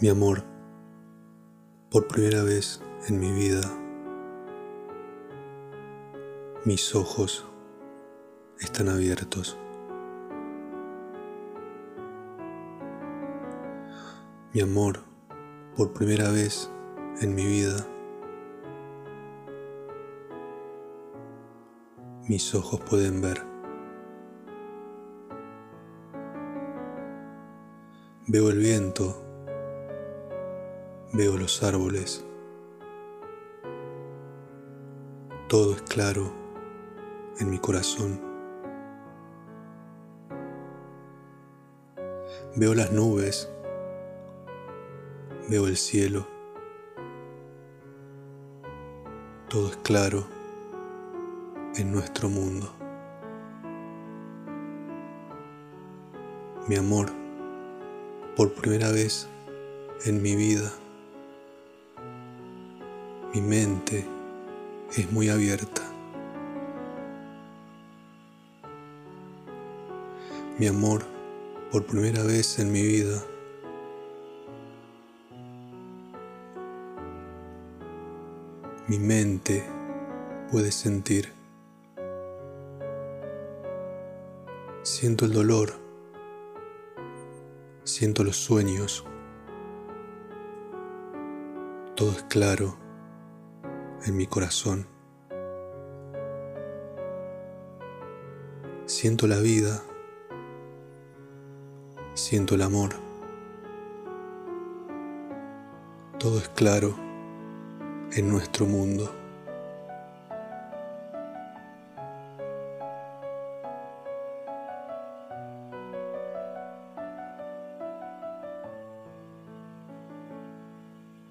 Mi amor, por primera vez en mi vida, mis ojos están abiertos. Mi amor, por primera vez en mi vida, mis ojos pueden ver. Veo el viento Veo los árboles. Todo es claro en mi corazón. Veo las nubes. Veo el cielo. Todo es claro en nuestro mundo. Mi amor, por primera vez en mi vida, mi mente es muy abierta. Mi amor, por primera vez en mi vida, mi mente puede sentir. Siento el dolor, siento los sueños. Todo es claro en mi corazón. Siento la vida, siento el amor. Todo es claro en nuestro mundo.